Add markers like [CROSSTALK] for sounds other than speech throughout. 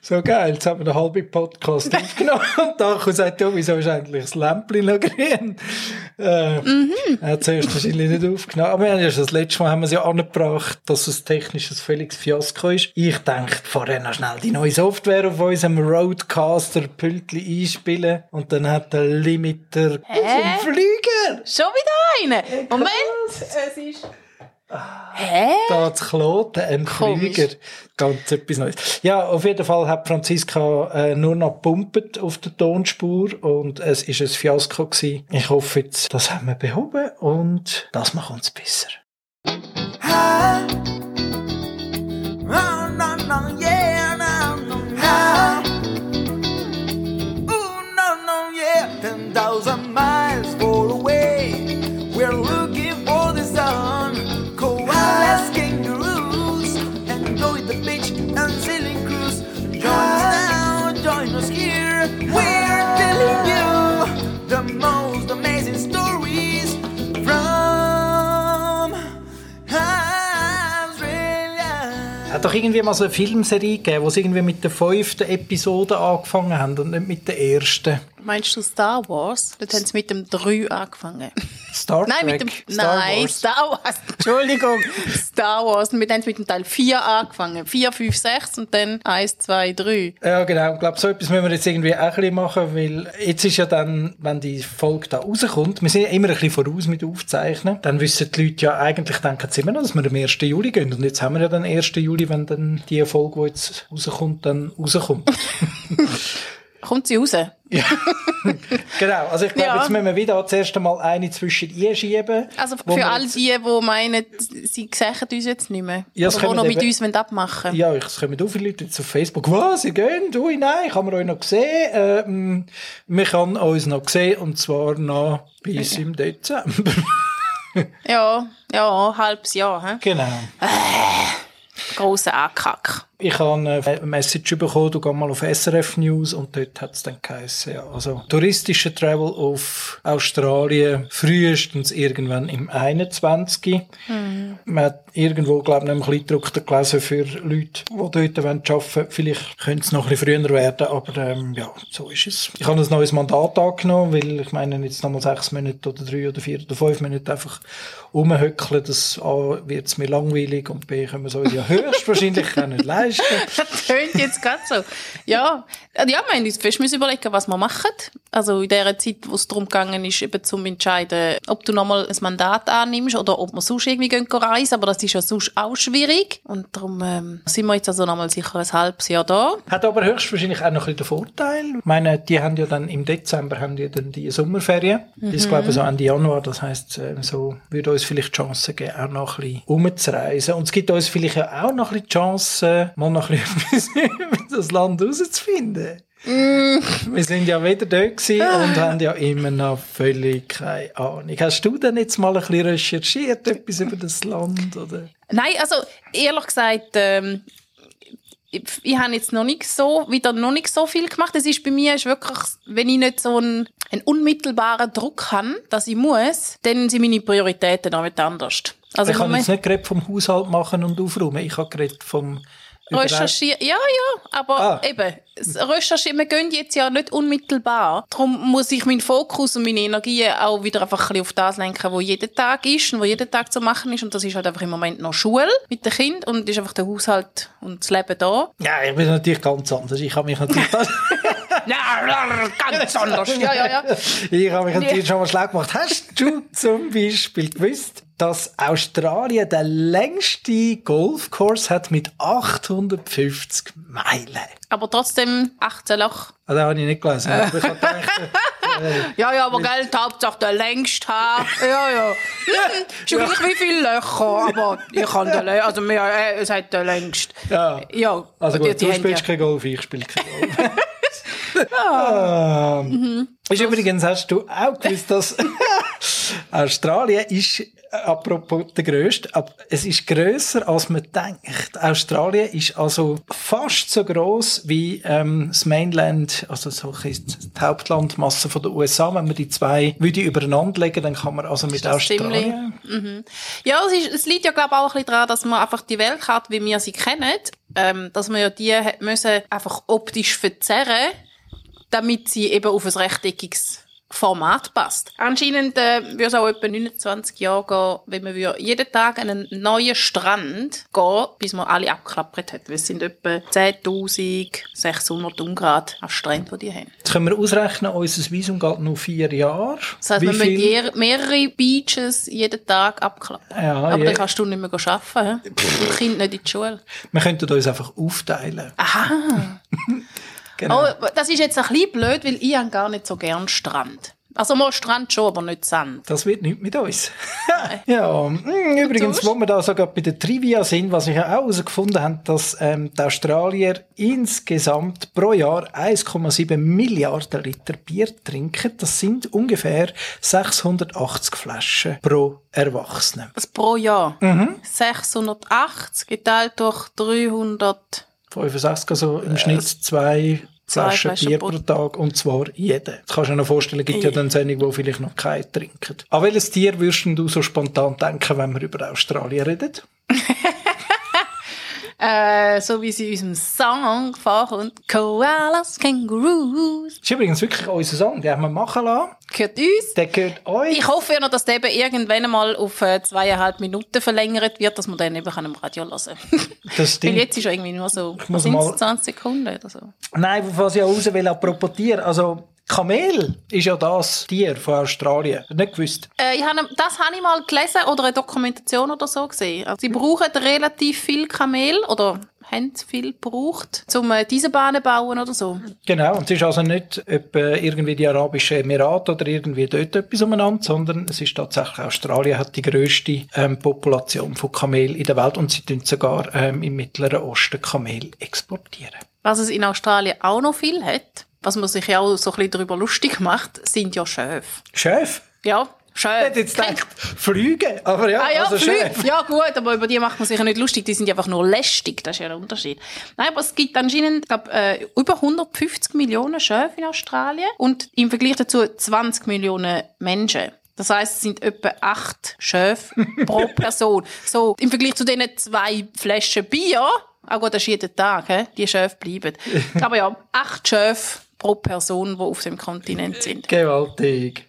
so geil, jetzt haben wir den halben Podcast [LAUGHS] aufgenommen und Dacho sagt, ja, wieso ist eigentlich das Lämpchen noch grün? Äh, mhm. Er hat zuerst wahrscheinlich nicht aufgenommen. Aber wir haben ja schon das letzte Mal haben wir es ja angebracht, dass es technisch ein völliges Fiasko ist. Ich denke, vorher noch schnell die neue Software auf unserem Roadcaster Pültli einspielen und dann hat der Limiter einen Flüger. Schon wieder eine? Moment, es ist... Hä? Da zu Kloten, ein Komisch. Flüger. Ganz etwas Neues. Ja, auf jeden Fall hat Franziska äh, nur noch gepumpt auf der Tonspur und es ist ein Fiasko gewesen. Ich hoffe jetzt, das haben wir behoben und das macht uns besser. high. Oh, no, no, yeah, no, no, high. Ooh, no, no, yeah. 10,000 miles irgendwie mal so eine Filmserie gegeben, wo sie irgendwie mit der fünften Episode angefangen haben und nicht mit der ersten. Meinst du Star Wars? Dort haben sie mit dem 3 angefangen. [LAUGHS] Star Nein, Trek, mit dem, Star nein, Wars. Star Wars. [LAUGHS] Entschuldigung. Star Wars. Und wir haben mit dem Teil 4 angefangen. 4, 5, 6 und dann 1, 2, 3. Ja, genau. Ich glaube, so etwas müssen wir jetzt irgendwie auch ein bisschen machen, weil jetzt ist ja dann, wenn die Folge da rauskommt, wir sind ja immer ein bisschen voraus mit Aufzeichnen, dann wissen die Leute ja eigentlich, denken sie immer noch, dass wir am 1. Juli gehen. Und jetzt haben wir ja dann 1. Juli, wenn dann die Folge, die jetzt rauskommt, dann rauskommt. [LAUGHS] Kommt sie raus? [LAUGHS] genau. Also ich glaube, Ja. jetzt müssen wir wieder das erste Mal eine zwischen einschieben. Also für all die, die meinen, sie sehen uns jetzt nicht mehr. Ja, Oder noch mit uns abmachen Ja, ich- es kommen auch viele Leute jetzt auf Facebook. Was, ihr geht? Ui, nein, ich habe euch noch gesehen. Ähm, wir können uns noch sehen, und zwar noch bis im Dezember. Ja, ja, ein halbes Jahr. He? genau. Grosser Ankack. Ich habe eine Message bekommen, du geh mal auf SRF News und dort hat es dann geheißen, ja, also touristische Travel auf Australien frühestens irgendwann im 21. Man hat irgendwo, glaube ich, noch ein bisschen gedruckt gelesen für Leute, die dort arbeiten wollen. Vielleicht könnte es noch ein bisschen früher werden, aber ähm, ja, so ist es. Ich habe ein neues Mandat angenommen, weil ich meine, jetzt noch mal sechs Monate oder drei oder vier oder fünf Monate einfach rumhöckeln, das A, wird es mir langweilig und B, können wir so ja höchstwahrscheinlich [LAUGHS] auch nicht leisten. [LAUGHS] Das tönt jetzt gerade so. Ja, ja, wir haben uns fest überlegen, was wir machen. Also in der Zeit, wo es darum gegangen ist, eben zum entscheiden, ob du nochmal ein Mandat annimmst oder ob wir sonst irgendwie gehen reisen. Aber das ist ja sonst auch schwierig. Und darum ähm, sind wir jetzt also nochmal sicher ein halbes Jahr da. Hat aber höchstwahrscheinlich auch noch ein bisschen den Vorteil. Ich meine, die haben ja dann im Dezember haben die dann die Sommerferien. Bis, glaube ich, so Ende Januar. Das heisst, äh, so würde uns vielleicht die Chance geben, auch noch ein bisschen umzureisen. Und es gibt uns vielleicht auch noch ein bisschen die Chance, mal noch ein bisschen [LAUGHS] etwas das Land herauszufinden. Wir sind ja wieder dort gewesen und haben ja immer noch völlig keine Ahnung. Hast du denn jetzt mal ein bisschen recherchiert, etwas über das Land? Oder? Nein, also ehrlich gesagt, ähm, ich, ich habe jetzt noch nicht so, wieder noch nicht so viel gemacht. Es ist bei mir ist wirklich, wenn ich nicht so einen, einen unmittelbaren Druck habe, dass ich muss, dann sind meine Prioritäten auch nicht anders. Also ich Moment- jetzt nicht geredet vom Haushalt machen und aufräumen. Ich habe geredet vom Recherchieren, ja, ja, aber Ah. eben, Recherchieren, wir gehen jetzt ja nicht unmittelbar. Darum muss ich meinen Fokus und meine Energie auch wieder einfach ein bisschen auf das lenken, was jeden Tag ist und was jeden Tag zu machen ist. Und das ist halt einfach im Moment noch Schule mit den Kindern und ist einfach der Haushalt und das Leben da. Ja, ich bin natürlich ganz anders. Ich habe mich natürlich, [LAUGHS] [LAUGHS] [LAUGHS] Ja, ganz anders. Ja, ja, ja. ich habe mich natürlich schon mal schlau gemacht. Hast du zum Beispiel gewusst, dass Australien den längsten Golfkurs hat mit 850 Meilen? Aber trotzdem 18 Loch. Also, das habe ich nicht gelesen. Ich gedacht, [LAUGHS] Ja, ja, aber Geld, Hauptsache der längste Haar. [LAUGHS] Ja, ja. Ja gleich wie viele Löcher, aber ich kann den, lä- also mir, äh, es hat den längst. ja. Ja, Also gut, du spielst ja- kein Golf, ich spiele kein Golf. [LAUGHS] [LAUGHS] ah. Ist übrigens, hast du auch gewusst, dass [LAUGHS] Australien ist, äh, apropos der grösste, aber es ist grösser als man denkt. Australien ist also fast so groß wie ähm, das Mainland, also so ist die Hauptlandmasse von der USA. Wenn man die zwei würde übereinander legen, dann kann man also mit Australien. Ja, es, ist, es liegt ja, glaube ich, auch ein bisschen daran, dass man einfach die Weltkarte, wie wir sie kennen, ähm, dass man ja die hat müssen einfach optisch verzerren, damit sie eben auf ein rechteckiges Format passt. Anscheinend äh, würde es auch etwa 29 Jahre gehen, wenn man jeden Tag an einen neuen Strand gehen, bis man alle abgeklappert hat. Weil es sind etwa 10.600 Ungrad an Stränden, die die haben. Jetzt können wir ausrechnen, unser Visum geht noch vier Jahre. Das heisst, Wie man muss viel- mehrere Beaches jeden Tag abklappen. Ja, Aber je- dann kannst du nicht mehr arbeiten. hä? [LAUGHS] Und die Kinder nicht in die Schule. Wir könnten uns einfach aufteilen. Aha. [LAUGHS] Genau. Oh, das ist jetzt ein bisschen blöd, weil ich habe gar nicht so gern Strand. Also mal Strand schon, aber nicht Sand. Das wird nicht mit uns. [LAUGHS] ja, mm, übrigens, wo wir da sogar bei der Trivia sind, was ich auch herausgefunden habe, dass ähm, die Australier insgesamt pro Jahr 1,7 Milliarden Liter Bier trinken. Das sind ungefähr 680 Flaschen pro Erwachsenen. Das pro Jahr. Mhm. 680 geteilt durch 300. 65, also im Schnitt zwei Äh, Flaschen Bier pro- Tag und zwar jede. Das kannst du dir noch vorstellen, es gibt ja dann Sendungen, wo vielleicht noch keine trinken. An welches Tier würdest du so spontan denken, wenn wir über Australien reden? [LAUGHS] Äh, so wie sie in unserem Song fahren. Koalas, Kängurus. Das ist übrigens wirklich unser Song, den haben wir machen lassen. Gehört uns. Der gehört euch. Ich hoffe ja noch, dass der eben irgendwann einmal auf äh, zweieinhalb Minuten verlängert wird, dass man den eben im Radio hören kann. [LAUGHS] Das Weil stimmt. jetzt ist er irgendwie nur so, muss sind's mal- 20 Sekunden oder so. Nein, was ich auch raus will, apropos Tier. Also, Kamel ist ja das Tier von Australien. Nicht gewusst. Äh, ich habe, das habe ich mal gelesen oder eine Dokumentation oder so gesehen. Also, sie brauchen relativ viel Kamel oder haben viel gebraucht, um äh, diese Bahnen zu bauen oder so. Genau. Und es ist also nicht etwa irgendwie die Arabischen Emirate oder irgendwie dort etwas umeinander, sondern es ist tatsächlich Australien hat die grösste ähm, Population von Kamel in der Welt und sie tun sogar ähm, im Mittleren Osten Kamel exportieren. Was es in Australien auch noch viel hat, was man sich ja auch so ein bisschen darüber lustig macht, sind ja Schöfe. Chef? Ja, Ich Schöfe. hätte jetzt gedacht, Flüge, aber ja, Ah ja, also Flüge. Chef. Ja gut, aber über die macht man sich ja nicht lustig. Die sind einfach nur lästig. Das ist ja der Unterschied. Nein, aber es gibt anscheinend glaub, äh, über 150 Millionen Schöfe in Australien und im Vergleich dazu 20 Millionen Menschen. Das heißt, es sind etwa acht Schöfe [LAUGHS] pro Person. So, im Vergleich zu diesen zwei Flaschen Bier, auch gut, das ist jeden Tag, he? die Schöfe bleiben. Aber ja, acht Schöfe pro Person, die auf dem Kontinent sind. Gewaltig.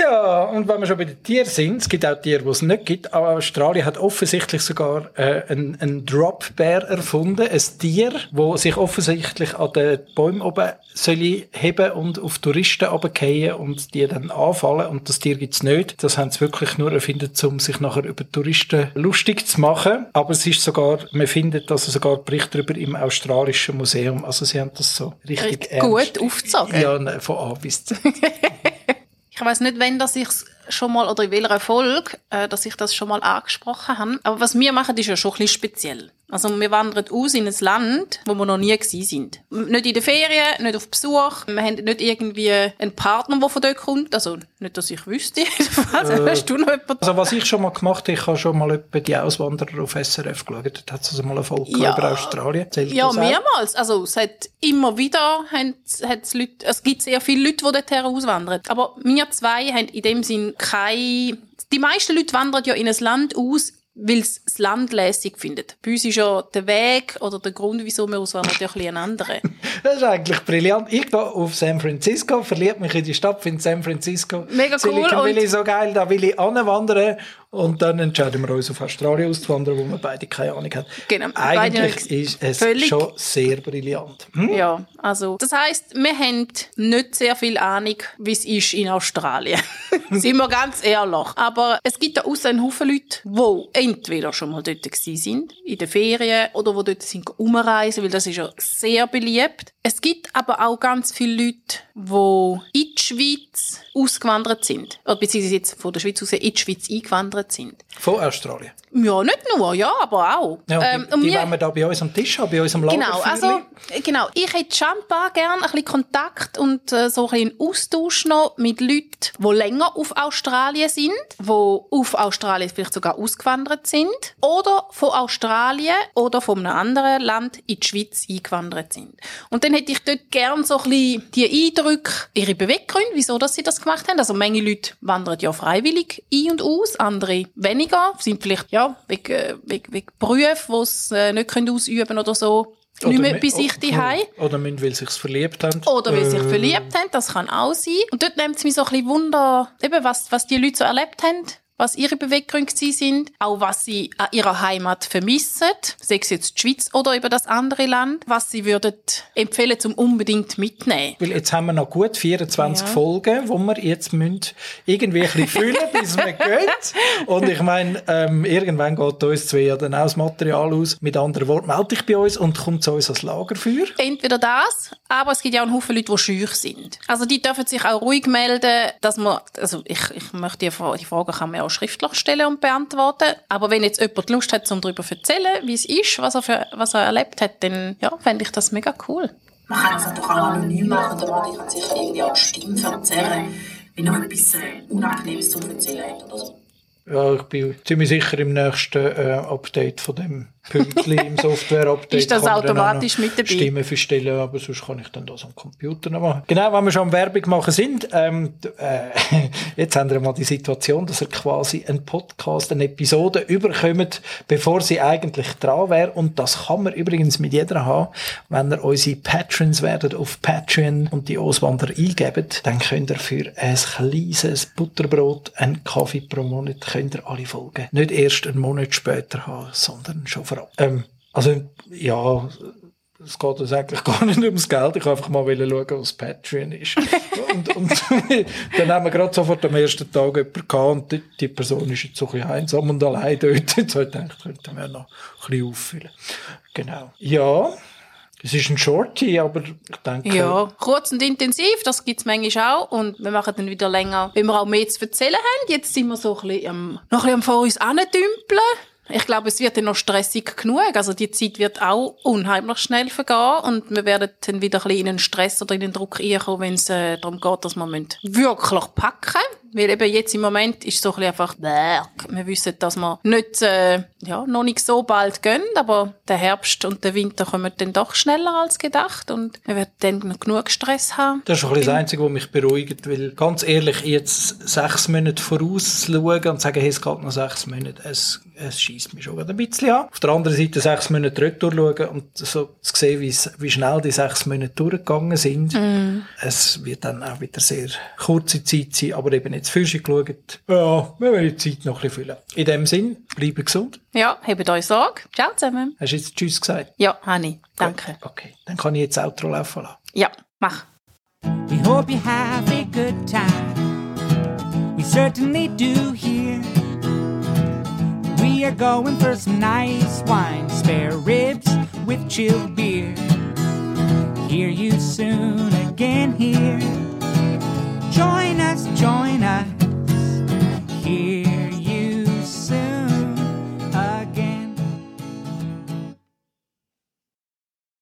Ja, und wenn wir schon bei den Tieren sind, es gibt auch Tiere, die es nicht gibt, aber Australien hat offensichtlich sogar äh, einen, einen Drop-Bär erfunden, ein Tier, das sich offensichtlich an den Bäumen oben soll heben und auf Touristen runterfallen und die dann anfallen und das Tier gibt's nicht. Das haben sie wirklich nur erfunden, um sich nachher über Touristen lustig zu machen. Aber es ist sogar, man findet also sogar Berichte darüber im australischen Museum, also sie haben das so richtig, Richtig ernst. gut aufgezogen. Ja, nein, von A bis Z. [LAUGHS] Ich weiß nicht, wenn das ich schon mal oder in welcher Folge, äh, dass ich das schon mal angesprochen habe. Aber was wir machen, ist ja schon ein bisschen speziell. Also wir wandern aus in ein Land, wo wir noch nie gewesen sind. Nicht in den Ferien, nicht auf Besuch. Wir haben nicht irgendwie einen Partner, der von dort kommt. Also nicht, dass ich wüsste. [LAUGHS] Also, hast du noch jemanden? Also was ich schon mal gemacht habe, ich habe schon mal etwa die Auswanderer auf SRF geschaut. Dort hat es also mal eine Folge Ja. über Australien. Zählt Ja, mehrmals. Also, es hat immer wieder, hat's, hat's Leute, es gibt sehr viele Leute, die dorthin auswandern. Aber wir zwei haben in dem Sinn keine, die meisten Leute wandern ja in ein Land aus, weil sie das Land lässig finden. Bei uns ist ja der Weg oder der Grund, wieso wir auswandern, ja ein anderer. [LAUGHS] Das ist eigentlich brillant. Ich gehe auf San Francisco, verliebe mich in die Stadt, finde San Francisco. Mega cool Silicon Valley so geil, da will ich anwandern. Und dann entscheiden wir uns auf Australien auszuwandern, wo wir beide keine Ahnung haben. Genau, Eigentlich ist es schon sehr brillant. Hm? Ja, also, das heisst, wir haben nicht sehr viel Ahnung, wie es ist in Australien. Sind wir ganz ehrlich. Aber es gibt da aussen einen Haufen Leute, die entweder schon mal dort sind, in den Ferien, oder die dort sind umreisen, weil das ist ja sehr beliebt. Es gibt aber auch ganz viele Leute, die in die Schweiz ausgewandert sind. Oder beziehungsweise jetzt von der Schweiz aus in die Schweiz eingewandert sind. Von Australien. Ja, nicht nur, ja, aber auch. Ja, Ähm, die, die wir- wollen wir da bei uns am Tisch haben, bei uns am Lager. Genau, also, genau. Ich hätte schon ein paar gerne ein bisschen Kontakt und äh, so ein bisschen Austausch noch mit Leuten, die länger auf Australien sind, die auf Australien vielleicht sogar ausgewandert sind oder von Australien oder von einem anderen Land in die Schweiz eingewandert sind. Und dann hätte hätte ich dort gern so ein bisschen die Eindrücke, ihre Beweggründe, wieso dass sie das gemacht haben. Also manche Leute wandern ja freiwillig ein und aus, andere weniger, sind vielleicht ja wegen, äh, wegen, wegen Berufen, die sie äh, nicht können ausüben oder so. Nicht mehr bei sich daheim. Oder müssen, weil sie sich verliebt haben. Oder weil sie sich Äh, verliebt haben, das kann auch sein. Und dort nimmt es mich so ein bisschen Wunder, eben was, was die Leute so erlebt haben, was ihre Beweggründe sind, auch was sie an ihrer Heimat vermissen, sei es jetzt die Schweiz oder eben das andere Land, was sie würden empfehlen zum unbedingt mitnehmen. Weil jetzt haben wir noch gut 24 Ja. Folgen, wo wir jetzt müssen irgendwie ein bisschen füllen, [LAUGHS] bis wir geht. Und ich meine, ähm, irgendwann geht uns zwei ja dann auch das Material aus. Mit anderen Worten, melde dich bei uns und komm zu uns als Lagerfeuer. Entweder das, aber es gibt ja auch einen Haufen Leute, die schüch sind. Also die dürfen sich auch ruhig melden, dass man, also ich, ich möchte die, Fra- die Frage kann man auch schriftlich stellen und beantworten. Aber wenn jetzt jemand Lust hat, um darüber zu erzählen, wie es ist, was er, für, was er erlebt hat, dann ja, fände ich das mega cool. Man kann es doch auch anonym machen, oder man kann sich irgendwie auch die Stimme verzerren, wenn noch etwas äh, Unangenehmes zu erzählen hat oder so. Ja, ich bin ziemlich sicher im nächsten äh, Update von dem Pünktchen im Software-Update. Ist das automatisch mit dabei? Stimmen verstellen, aber sonst kann ich dann das am Computer noch machen. Genau, wenn wir schon am Werbung machen sind, ähm, äh, [LAUGHS] jetzt haben wir mal die Situation, dass ihr quasi einen Podcast, eine Episode überkommt, bevor sie eigentlich dran wäre. Und das kann man übrigens mit jeder haben. Wenn ihr unsere Patrons werdet auf Patreon und die Auswanderer eingebt, dann könnt ihr für ein kleines Butterbrot, einen Kaffee pro Monat, könnt ihr alle Folgen nicht erst einen Monat später haben, sondern schon vorab. Ähm, also, ja, es geht uns eigentlich [LAUGHS] gar nicht ums Geld. Ich wollte einfach mal schauen, was Patreon ist. [LAUGHS] und, und [LAUGHS] dann haben wir gerade sofort am ersten Tag jemanden gehabt und die, Person ist jetzt so ein bisschen einsam und allein dort. Jetzt habe ich gedacht, könnten wir noch ein bisschen auffüllen. Genau. Ja, es ist ein Shorty, aber ich denke... Ja, kurz und intensiv, das gibt's manchmal auch. Und wir machen dann wieder länger, wenn wir auch mehr zu erzählen haben. Jetzt sind wir so ein bisschen am, noch ein bisschen am vor uns andümpeln. Ich glaube, es wird dann noch stressig genug. Also die Zeit wird auch unheimlich schnell vergehen und wir werden dann wieder ein bisschen in einen Stress oder in den Druck reinkommen, wenn es äh, darum geht, dass wir müssen wirklich packen Weil eben jetzt im Moment ist so ein bisschen einfach, bäh. wir wissen, dass wir nicht, äh, ja, noch nicht so bald gehen, aber der Herbst und der Winter kommen dann doch schneller als gedacht und wir werden dann noch genug Stress haben. Das ist ein bisschen das Einzige, was mich beruhigt, weil ganz ehrlich, jetzt sechs Monate vorausschauen und sagen, hey, es geht noch sechs Monate, es, es schießt mich schon ein bisschen an. Auf der anderen Seite sechs Monate retour schauen und so zu sehen, wie, wie schnell die sechs Monate durchgegangen sind. Es wird dann auch wieder sehr kurze Zeit sein, aber eben jetzt Fische geschaut. Ja, wir werden die Zeit noch ein bisschen füllen. In dem Sinn, bleiben gesund. Ja, habt euch Sorge. Ciao zusammen. Hast du jetzt Tschüss gesagt? Ja, Hanni, danke. Okay, dann kann ich jetzt das Outro laufen lassen. Ja, mach. We hope you have a good time. We certainly do here. We are going for some nice wine, spare ribs with chilled beer. Hear you soon again here. Join us, join us here.